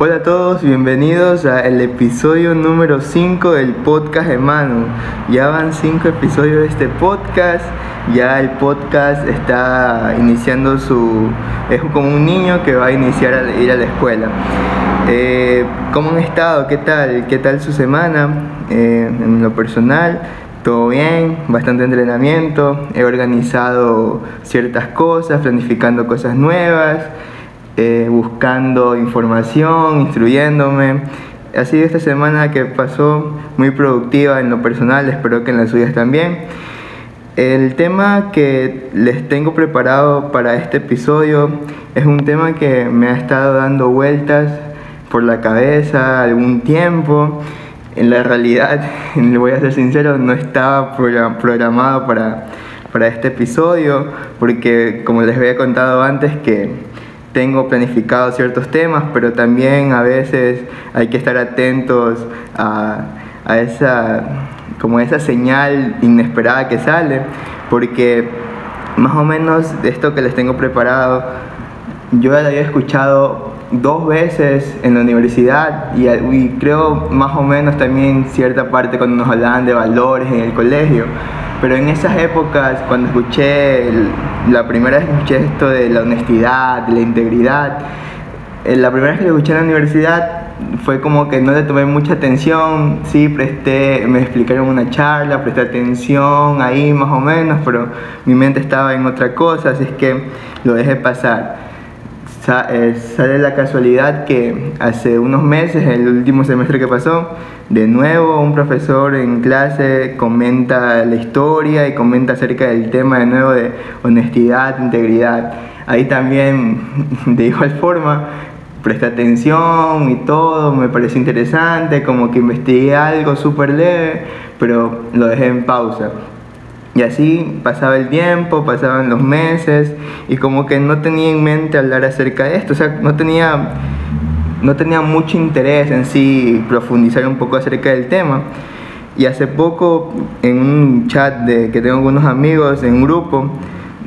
Hola a todos, bienvenidos al episodio número 5 del podcast de Manu. Ya van 5 episodios de este podcast, ya el podcast está iniciando su... es como un niño que va a iniciar a ir a la escuela. Eh, ¿Cómo han estado? ¿Qué tal? ¿Qué tal su semana? Eh, en lo personal, todo bien, bastante entrenamiento, he organizado ciertas cosas, planificando cosas nuevas. Eh, buscando información, instruyéndome. Ha sido esta semana que pasó muy productiva en lo personal, espero que en las suyas también. El tema que les tengo preparado para este episodio es un tema que me ha estado dando vueltas por la cabeza algún tiempo. En la realidad, le voy a ser sincero, no estaba programado para, para este episodio porque como les había contado antes que tengo planificado ciertos temas, pero también a veces hay que estar atentos a, a esa, como esa señal inesperada que sale, porque más o menos esto que les tengo preparado, yo ya lo había escuchado dos veces en la universidad y, creo más o menos también cierta parte cuando nos hablaban de valores en el colegio. Pero en esas épocas, cuando escuché, la primera vez que escuché esto de la honestidad, de la integridad, eh, la primera vez que lo escuché en la universidad fue como que no le tomé mucha atención, sí, presté, me explicaron una charla, presté atención ahí más o menos, pero mi mente estaba en otra cosa, así es que lo dejé pasar. Eh, sale la casualidad que hace unos meses, el último semestre que pasó, de nuevo un profesor en clase comenta la historia y comenta acerca del tema de nuevo de honestidad, integridad. Ahí también, de igual forma, presté atención y todo, me pareció interesante, como que investigué algo súper leve, pero lo dejé en pausa. Y así pasaba el tiempo, pasaban los meses y como que no tenía en mente hablar acerca de esto, o sea, no tenía, no tenía mucho interés en sí profundizar un poco acerca del tema. Y hace poco en un chat de, que tengo con unos amigos en un grupo,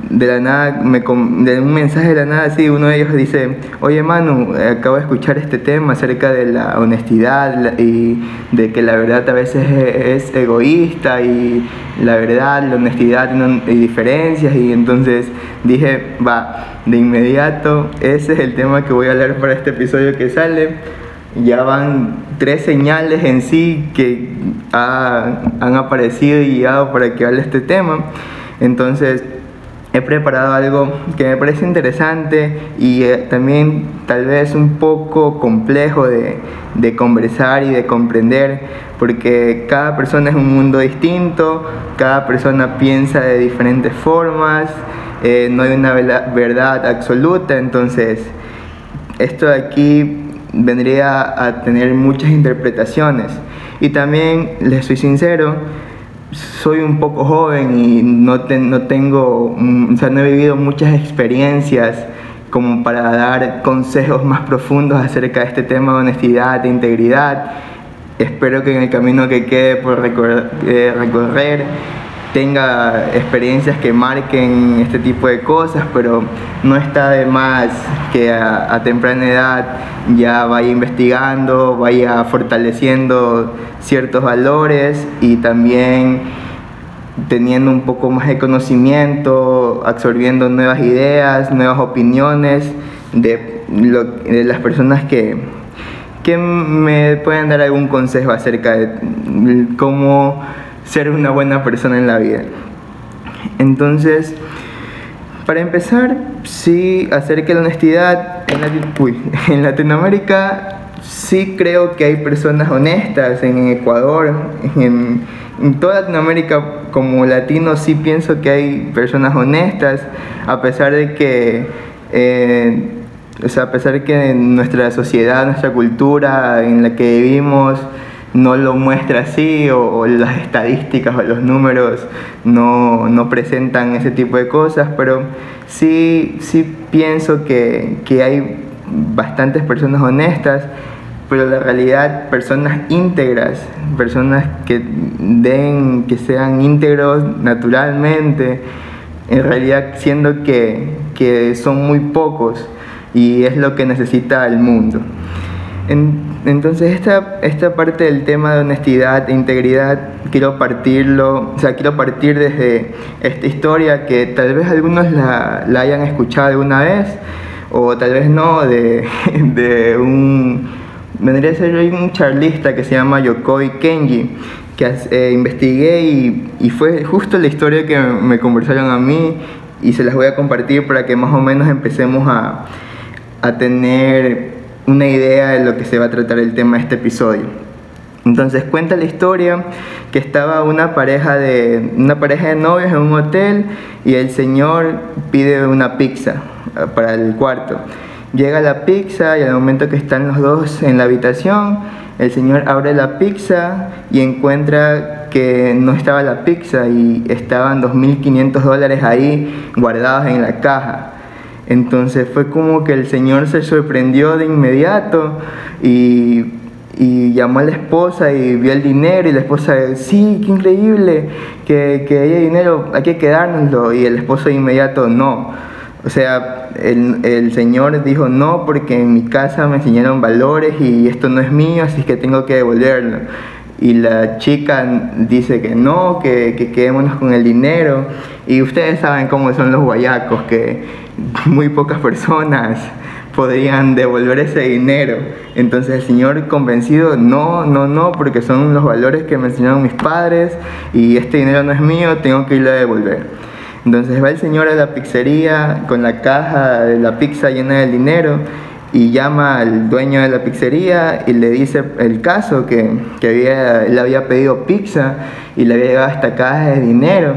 de la nada, me, de un mensaje de la nada, así, uno de ellos dice, oye Manu, acabo de escuchar este tema acerca de la honestidad y de que la verdad a veces es, egoísta y la verdad, la honestidad tiene diferencias y entonces dije, va, de inmediato, ese es el tema que voy a hablar para este episodio que sale. Ya van tres señales en sí que han aparecido y llegado para que hable este tema. Entonces, he preparado algo que me parece interesante y eh, también tal vez un poco complejo de, de, conversar y de comprender, porque cada persona es un mundo distinto, cada persona piensa de diferentes formas, eh, no hay una verdad absoluta, entonces esto de aquí vendría a tener muchas interpretaciones. Y también, les soy sincero, soy un poco joven y no, no tengo, o sea, no he vivido muchas experiencias como para dar consejos más profundos acerca de este tema de honestidad, de integridad. Espero que en el camino que quede por eh, recorrer tenga experiencias que marquen este tipo de cosas, pero no está de más que a, temprana edad ya vaya investigando, vaya fortaleciendo ciertos valores y también teniendo un poco más de conocimiento, absorbiendo nuevas ideas, nuevas opiniones de, de las personas que, que me pueden dar algún consejo acerca de cómo ser una buena persona en la vida. Entonces, para empezar, sí, acerca de la honestidad, en, en Latinoamérica sí creo que hay personas honestas, en Ecuador, en, en toda Latinoamérica como latino sí pienso que hay personas honestas, a pesar de que... Eh, o sea, a pesar de que nuestra sociedad, nuestra cultura en la que vivimos no lo muestra así o, las estadísticas o los números no, no, presentan ese tipo de cosas, pero sí, sí pienso que, que hay bastantes personas honestas, pero la realidad personas íntegras, personas que den, que sean íntegros naturalmente, en realidad siendo que, que son muy pocos y es lo que necesita el mundo. Entonces esta, esta parte del tema de honestidad e integridad quiero partirlo, o sea, quiero partir desde esta historia que tal vez algunos la, la hayan escuchado alguna vez o tal vez no, de, de un, vendría a ser un charlista que se llama Yokoi Kenji, que eh, investigué y, y, fue justo la historia que me conversaron a mí y se las voy a compartir para que más o menos empecemos a, a tener una idea de lo que se va a tratar el tema de este episodio. Entonces cuenta la historia que estaba una pareja de una pareja de novios en un hotel y el señor pide una pizza eh, para el cuarto. Llega la pizza y al momento que están los dos en la habitación, el señor abre la pizza y encuentra que no estaba la pizza y estaban 2.500 dólares ahí guardados en la caja. Entonces fue como que el señor se sorprendió de inmediato y, llamó a la esposa y vio el dinero y la esposa, sí, qué increíble, que, que haya dinero, hay que quedárnoslo. Y el esposo de inmediato, no. O sea, el, el, Señor dijo no porque en mi casa me enseñaron valores y esto no es mío, así que tengo que devolverlo. Y la chica dice que no, que, que quedémonos con el dinero. Y ustedes saben cómo son los guayacos, que muy pocas personas podrían devolver ese dinero. Entonces el Señor convencido, no, no, no, porque son los valores que me enseñaron mis padres y este dinero no es mío, tengo que irlo a devolver. Entonces va el Señor a la pizzería con la caja de la pizza llena de dinero y llama al dueño de la pizzería y le dice el caso que, que había, él había pedido pizza y le había llegado esta caja de dinero.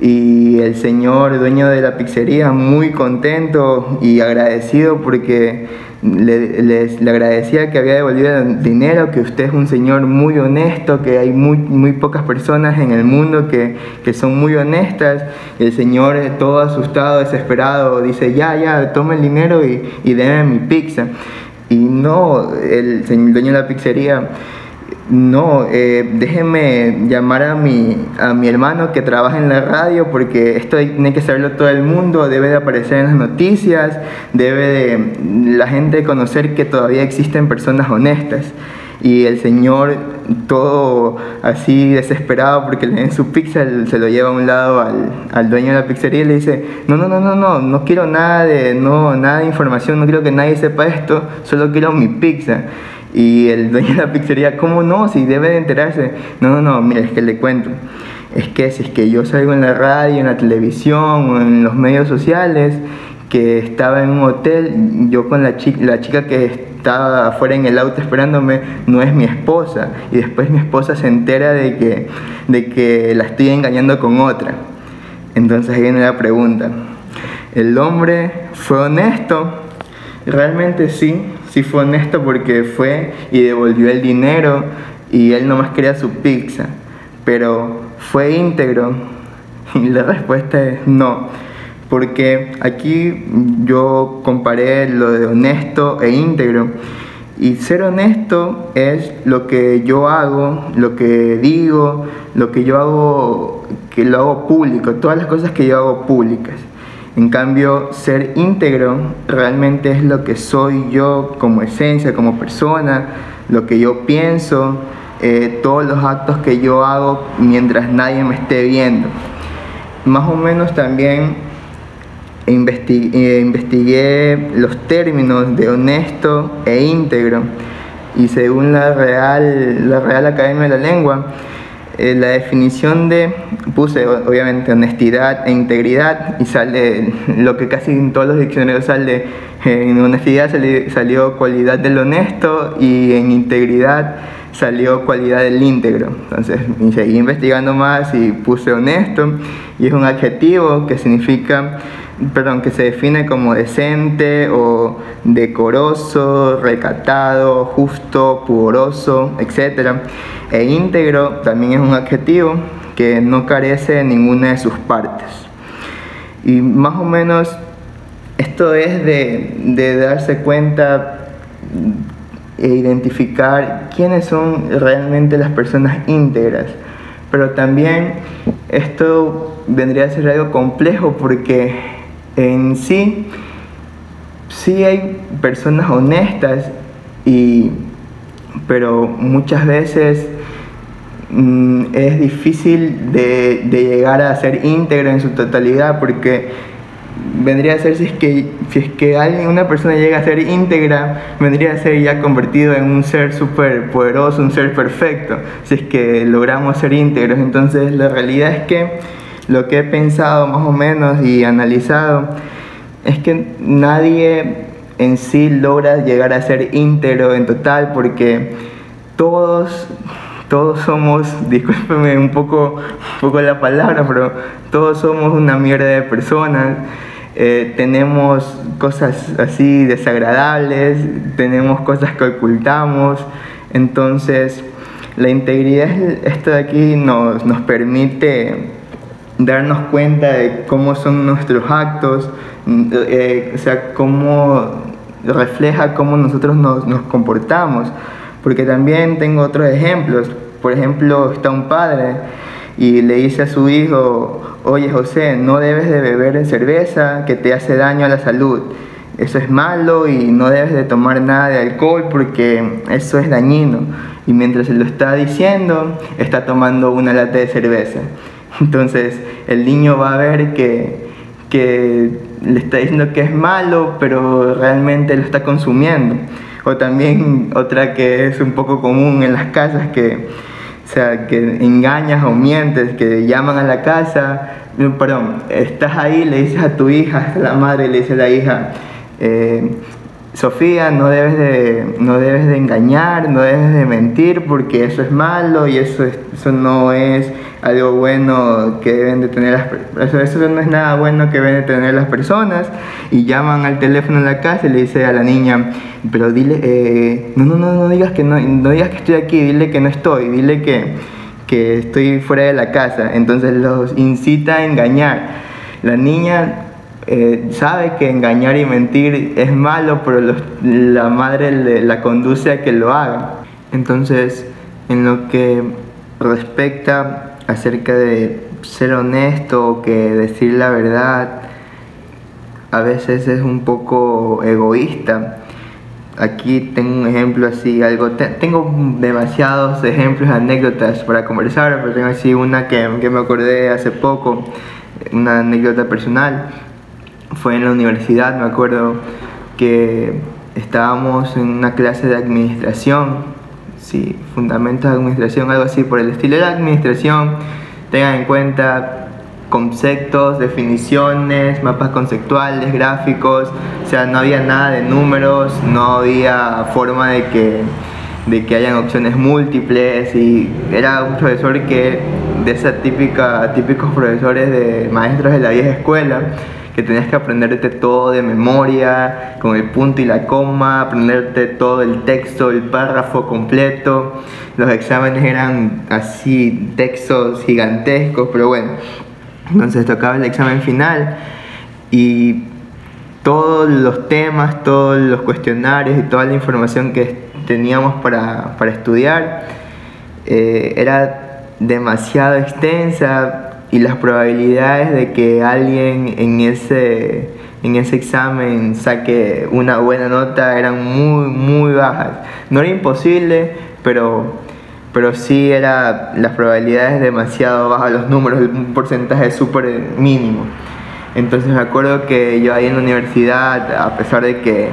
Y el señor dueño de la pizzería muy contento y agradecido porque le, le, agradecía que había devolvido el dinero, que usted es un señor muy honesto, que hay muy, muy pocas personas en el mundo que, que son muy honestas. El señor todo asustado, desesperado, dice, ya, ya, tome el dinero y, y déme mi pizza. Y no, el, el dueño de la pizzería no, eh, déjeme llamar a mi, a mi hermano que trabaja en la radio porque esto tiene que saberlo todo el mundo, debe de aparecer en las noticias, debe de la gente conocer que todavía existen personas honestas. Y el señor, todo así desesperado porque le den su pizza, se lo lleva a un lado al, al, dueño de la pizzería y le dice, no, no, no, no, no, no quiero nada de, no, nada de información, no quiero que nadie sepa esto, solo quiero mi pizza. Y el dueño de la pizzería, ¿cómo no? Si debe de enterarse. No, no, no, mira, es que le cuento. Es que si es que yo salgo en la radio, en la televisión o en los medios sociales, que estaba en un hotel, yo con la chica, la chica que estaba afuera en el auto esperándome no es mi esposa. Y después mi esposa se entera de que, de que la estoy engañando con otra. Entonces ahí viene la pregunta. ¿El hombre fue honesto? Realmente sí, sí fue honesto porque fue y devolvió el dinero y él nomás quería su pizza. Pero fue íntegro y la respuesta es no. Porque aquí yo comparé lo de honesto e íntegro. Y ser honesto es lo que yo hago, lo que digo, lo que yo hago, que lo hago público, todas las cosas que yo hago públicas. En cambio, ser íntegro realmente es lo que soy yo como esencia, como persona, lo que yo pienso, eh, todos los actos que yo hago mientras nadie me esté viendo. Más o menos también investigué, eh, investigué los términos de honesto e íntegro y según la Real, la Real Academia de la Lengua, eh, la definición de, puse obviamente honestidad e integridad y sale lo que casi en todos los diccionarios sale, en honestidad salió, cualidad del honesto y en integridad salió cualidad del íntegro. Entonces seguí investigando más y puse honesto y es un adjetivo que significa perdón, que se define como decente o decoroso, recatado, justo, pudoroso, etc. E íntegro también es un adjetivo que no carece de ninguna de sus partes. Y más o menos esto es de, de darse cuenta e identificar quiénes son realmente las personas íntegras. Pero también esto vendría a ser algo complejo porque en sí, sí hay personas honestas y, pero muchas veces mm, es difícil de, llegar a ser íntegro en su totalidad porque vendría a ser si es que si es que alguien una persona llega a ser íntegra vendría a ser ya convertido en un ser súper poderoso un ser perfecto si es que logramos ser íntegros. Entonces la realidad es que lo que he pensado más o menos y analizado es que nadie en sí logra llegar a ser íntegro en total porque todos todos somos, discúlpeme un poco, un poco la palabra, pero todos somos una mierda de personas. Eh, tenemos cosas así desagradables, tenemos cosas que ocultamos. Entonces, la integridad, esto de aquí nos, nos permite darnos cuenta de cómo son nuestros actos, eh, o sea, cómo refleja cómo nosotros nos, nos, comportamos. Porque también tengo otros ejemplos. Por ejemplo, está un padre y le dice a su hijo, oye José, no debes de beber cerveza que te hace daño a la salud. Eso es malo y no debes de tomar nada de alcohol porque eso es dañino. Y mientras se lo está diciendo, está tomando una lata de cerveza. Entonces el niño va a ver que, que le está diciendo que es malo, pero realmente lo está consumiendo. O también otra que es un poco común en las casas, que, o sea, que engañas o mientes, que llaman a la casa, perdón, estás ahí, le dices a tu hija, a la madre le dice a la hija, eh, Sofía, no debes, de, no debes de engañar, no debes de mentir porque eso es malo y eso, eso no es algo bueno que deben de tener las eso, eso no es nada bueno que deben de tener las personas y llaman al teléfono en la casa y le dice a la niña, pero dile, eh, no, no, no, no digas que no, digas que estoy aquí, dile que no estoy, dile que, que estoy fuera de la casa. Entonces los incita a engañar. La niña eh, sabe que engañar y mentir es malo, pero la madre la conduce a que lo haga. Entonces, en lo que respecta acerca de ser honesto que decir la verdad, a veces es un poco egoísta. Aquí tengo un ejemplo así, algo tengo demasiados ejemplos, anécdotas para conversar, pero tengo así una que, que me acordé hace poco, una anécdota personal fue en la universidad, me acuerdo que estábamos en una clase de administración, sí, fundamentos de administración, algo así por el estilo de la administración. Tengan en cuenta conceptos, definiciones, mapas conceptuales, gráficos, o sea, no había nada de números, no había forma de que, de que hayan opciones múltiples y era un profesor que, de esa típica, típicos profesores de maestros de la vieja escuela, que tenías que aprenderte todo de memoria, con el punto y la coma, aprenderte todo el texto, el párrafo completo. Los exámenes eran así, textos gigantescos, pero bueno. Entonces tocaba el examen final y todos los temas, todos los cuestionarios y toda la información que teníamos para, para estudiar eh, era demasiado extensa, y las probabilidades de que alguien en ese, en ese examen saque una buena nota eran muy, muy bajas. No era imposible, pero, pero sí era las probabilidades demasiado bajas, los números, un porcentaje súper mínimo. Entonces me acuerdo que yo ahí en la universidad, a pesar de que,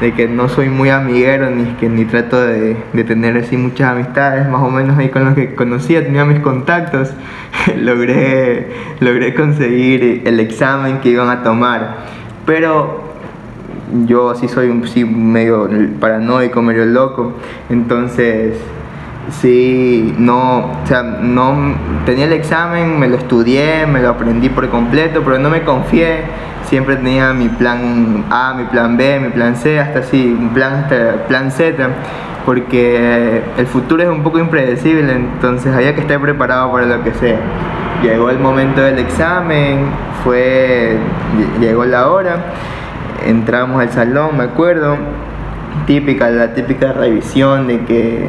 de que no soy muy amiguero ni, que, ni trato de, de, tener así muchas amistades, más o menos ahí con los que conocía, tenía mis contactos, logré, logré conseguir el examen que iban a tomar. Pero yo sí soy un, sí, medio paranoico, medio loco, entonces Sí, no, o sea, no tenía el examen, me lo estudié, me lo aprendí por completo, pero no me confié. Siempre tenía mi plan A, mi plan B, mi plan C, hasta así, un plan hasta plan Z, porque el futuro es un poco impredecible, entonces había que estar preparado para lo que sea. Llegó el momento del examen, fue, llegó la hora, entramos al salón, me acuerdo, típica, la típica revisión de que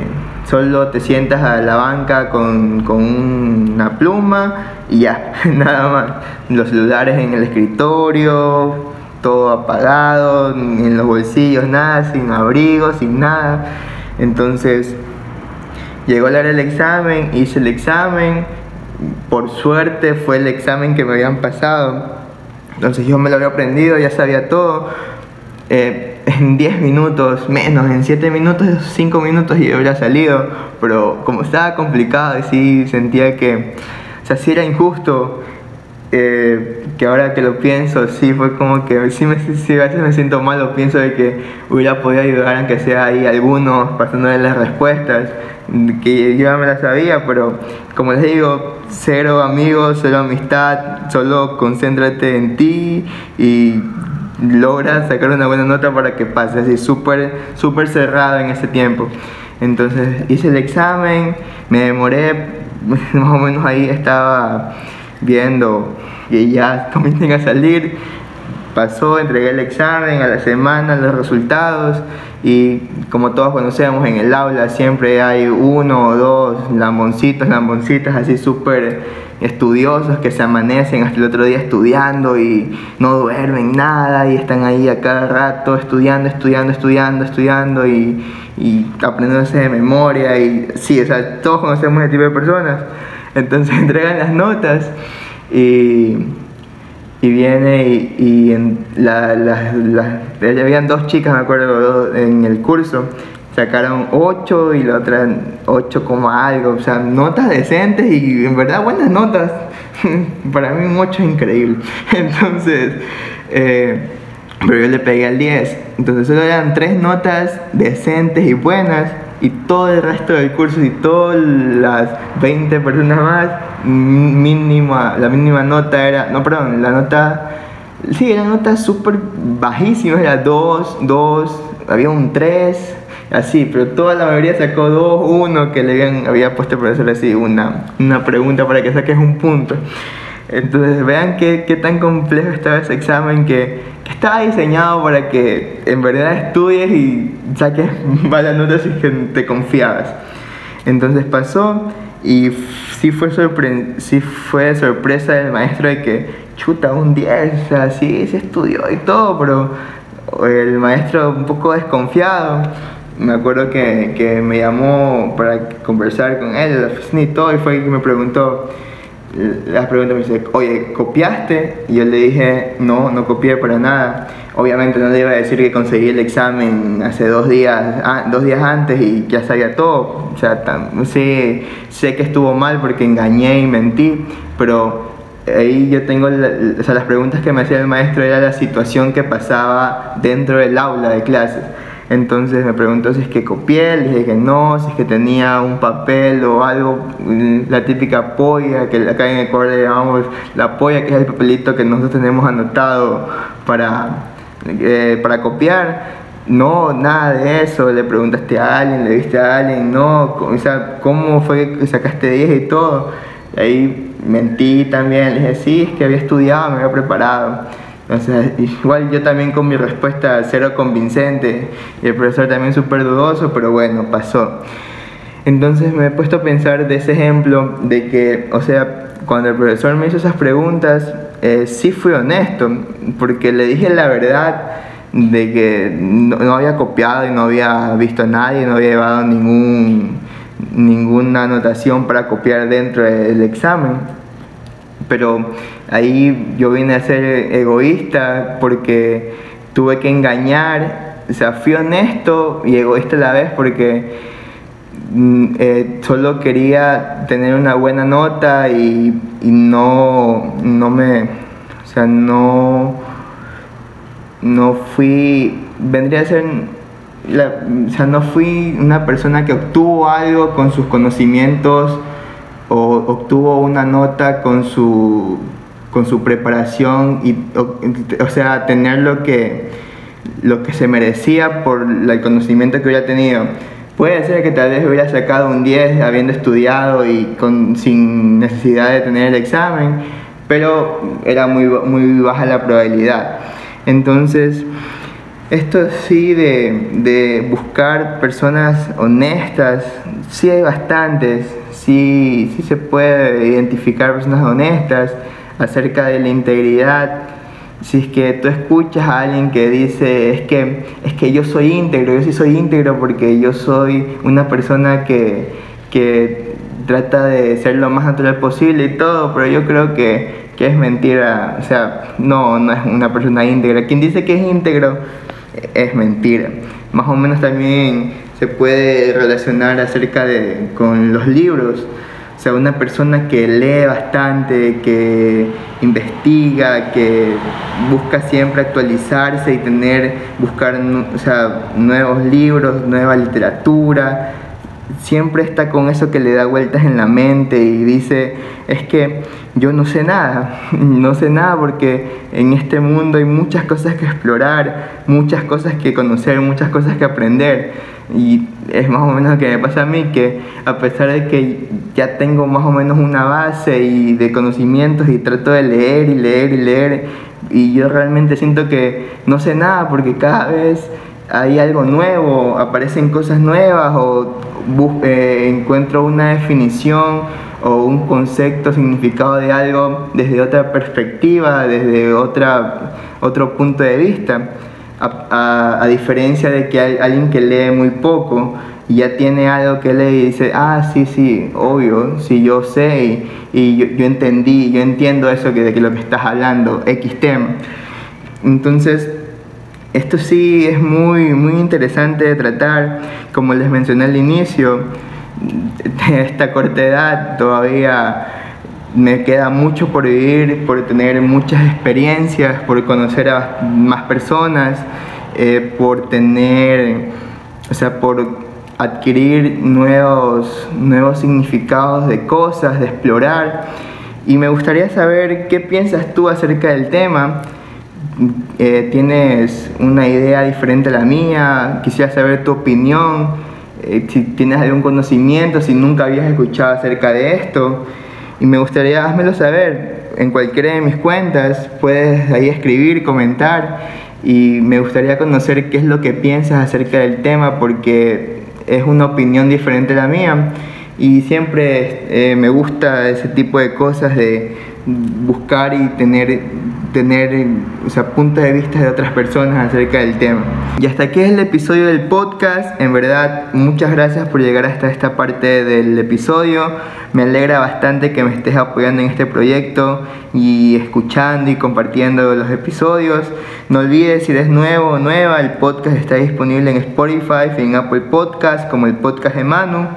solo te sientas a la banca con, una pluma y ya, nada más. Los celulares en el escritorio, todo apagado, en los bolsillos nada, sin abrigo, sin nada. Entonces llegó la hora del examen, hice el examen, por suerte fue el examen que me habían pasado. Entonces yo me lo había aprendido, ya sabía todo. Eh, en 10 minutos, menos, en 7 minutos, 5 minutos y habría salido. Pero como estaba complicado y sí sentía que, o sea, sí era injusto eh, que ahora que lo pienso, sí fue como que sí, me, sí, a veces me siento mal, pienso de que hubiera podido ayudar aunque sea ahí algunos pasándole las respuestas, que yo ya me las sabía, pero como les digo, cero amigos, cero amistad, solo concéntrate en ti y logra sacar una buena nota para que pase, así súper, súper cerrado en ese tiempo. Entonces hice el examen, me demoré, más o menos ahí estaba viendo que ya comiencen a salir. Pasó, entregué el examen a la semana, los resultados y como todos conocemos en el aula siempre hay uno o dos lamboncitos, lamboncitas así súper estudiosos que se amanecen hasta el otro día estudiando y no duermen nada y están ahí a cada rato estudiando, estudiando, estudiando, estudiando y, y aprendiéndose de memoria y sí, o sea, todos conocemos ese tipo de personas. Entonces entregan las notas y, y viene y, y en la, la, habían dos chicas, me acuerdo, en el curso, sacaron 8 y la otra 8 como algo, o sea, notas decentes y en verdad buenas notas. Para mí un 8 es increíble. Entonces, eh, pero yo le pegué al 10. Entonces solo eran tres notas decentes y buenas y todo el resto del curso y todas las 20 personas más, mínima, la mínima nota era, no, perdón, la nota, sí, era nota súper bajísima, era 2, 2, había un 3, así, pero toda la mayoría sacó 2, 1, que le habían, había puesto el profesor así una, una pregunta para que saques un punto. Entonces vean qué, qué tan complejo estaba ese examen que, que, estaba diseñado para que en verdad estudies y saques malas notas y que te confiabas. Entonces pasó y sí fue, sí fue sorpresa del maestro de que chuta un 10, o sea, sí se estudió y todo, pero el maestro un poco desconfiado. Me acuerdo que, que me llamó para conversar con él, y todo, y fue que me preguntó, las preguntas me dice, oye, ¿copiaste? Y yo le dije, no, no copié para nada. Obviamente no le iba a decir que conseguí el examen hace dos días, ah, dos días antes y ya sabía todo. O sea, sé, sé que estuvo mal porque engañé y mentí, pero ahí yo tengo, o sea, las preguntas que me hacía el maestro era la situación que pasaba dentro del aula de clases. Entonces me preguntó si es que copié, le dije que no, si es que tenía un papel o algo, mm, la típica polla, que acá en Ecuador le llamamos la polla, que es el papelito que nosotros tenemos anotado para, eh, para copiar. No, nada de eso, le preguntaste a alguien, le viste a alguien, no, o sea, ¿cómo fue que sacaste 10 y todo? Ahí mentí también, le dije, sí, es que había estudiado, me había preparado. Entonces, igual yo también con mi respuesta cero convincente y el profesor también súper dudoso, pero bueno, pasó. Entonces me he puesto a pensar de ese ejemplo de que, o sea, cuando el profesor me hizo esas preguntas, eh, sí fui honesto, porque le dije la verdad de que no, había copiado y no había visto a nadie, no había llevado ningún, ninguna anotación para copiar dentro del examen pero ahí yo vine a ser egoísta porque tuve que engañar, o sea, fui honesto y egoísta a la vez porque mm, eh, solo quería tener una buena nota y, no, no me, o sea, no, no fui, vendría a ser o sea, no fui una persona que obtuvo algo con sus conocimientos o obtuvo una nota con su, con su preparación y, o, sea, tener lo que, lo que se merecía por el conocimiento que hubiera tenido. Puede ser que tal vez hubiera sacado un 10 habiendo estudiado y con, sin necesidad de tener el examen, pero era muy, muy baja la probabilidad. Entonces, esto sí de, de buscar personas honestas, sí hay bastantes, sí, sí se puede identificar personas honestas acerca de la integridad si es que tú escuchas a alguien que dice, es que, es que yo soy íntegro, yo sí soy íntegro porque yo soy una persona que, que trata de ser lo más natural posible y todo, pero yo creo que, que es mentira, o sea, no, no es una persona íntegra. Quien dice que es íntegro es mentira. Más o menos también se puede relacionar acerca de con los libros. Sea, una persona que lee bastante, que investiga, que busca siempre actualizarse y tener, buscar o sea, nuevos libros, nueva literatura, siempre está con eso que le da vueltas en la mente y dice, es que yo no sé nada, no sé nada porque en este mundo hay muchas cosas que explorar, muchas cosas que conocer, muchas cosas que aprender. Y es más o menos lo que me pasa a mí, que a pesar de que ya tengo más o menos una base y de conocimientos y trato de leer y leer y leer, y yo realmente siento que no sé nada porque cada vez hay algo nuevo, aparecen cosas nuevas o eh, encuentro una definición o un concepto, significado de algo desde otra perspectiva, desde otra, otro punto de vista, a, diferencia de que hay alguien que lee muy poco y ya tiene algo que lee y dice, ah, sí, sí, obvio, sí, yo sé y, yo, entendí, yo entiendo eso que, de que lo que estás hablando, X tema. Entonces, esto sí es muy, muy interesante de tratar, como les mencioné al inicio, de esta corta edad todavía me queda mucho por vivir, por tener muchas experiencias, por conocer a más personas, eh, por tener, o sea, por adquirir nuevos, nuevos significados de cosas, de explorar. Y me gustaría saber qué piensas tú acerca del tema eh, tienes una idea diferente a la mía, quisiera saber tu opinión, eh, si tienes algún conocimiento, si nunca habías escuchado acerca de esto. Y me gustaría, házmelo saber en cualquiera de mis cuentas, puedes ahí escribir, comentar y me gustaría conocer qué es lo que piensas acerca del tema porque es una opinión diferente a la mía y siempre eh, me gusta ese tipo de cosas de buscar y tener tener o sea, puntos de vista de otras personas acerca del tema. Y hasta aquí es el episodio del podcast. En verdad, muchas gracias por llegar hasta esta parte del episodio. Me alegra bastante que me estés apoyando en este proyecto y escuchando y compartiendo los episodios. No olvides, si eres nuevo o nueva, el podcast está disponible en Spotify y en Apple Podcast como el podcast de Manu.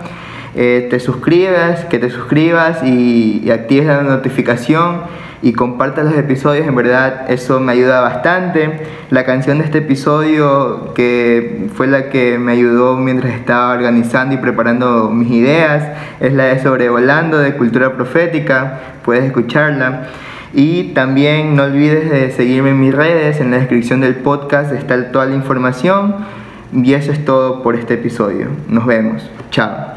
Eh, te suscribas, que te suscribas y, y actives la notificación y compartas los episodios, en verdad eso me ayuda bastante. La canción de este episodio, que fue la que me ayudó mientras estaba organizando y preparando mis ideas, es la de Sobrevolando de Cultura Profética, puedes escucharla. Y también no olvides de seguirme en mis redes, en la descripción del podcast está toda la información. Y eso es todo por este episodio. Nos vemos. Chao.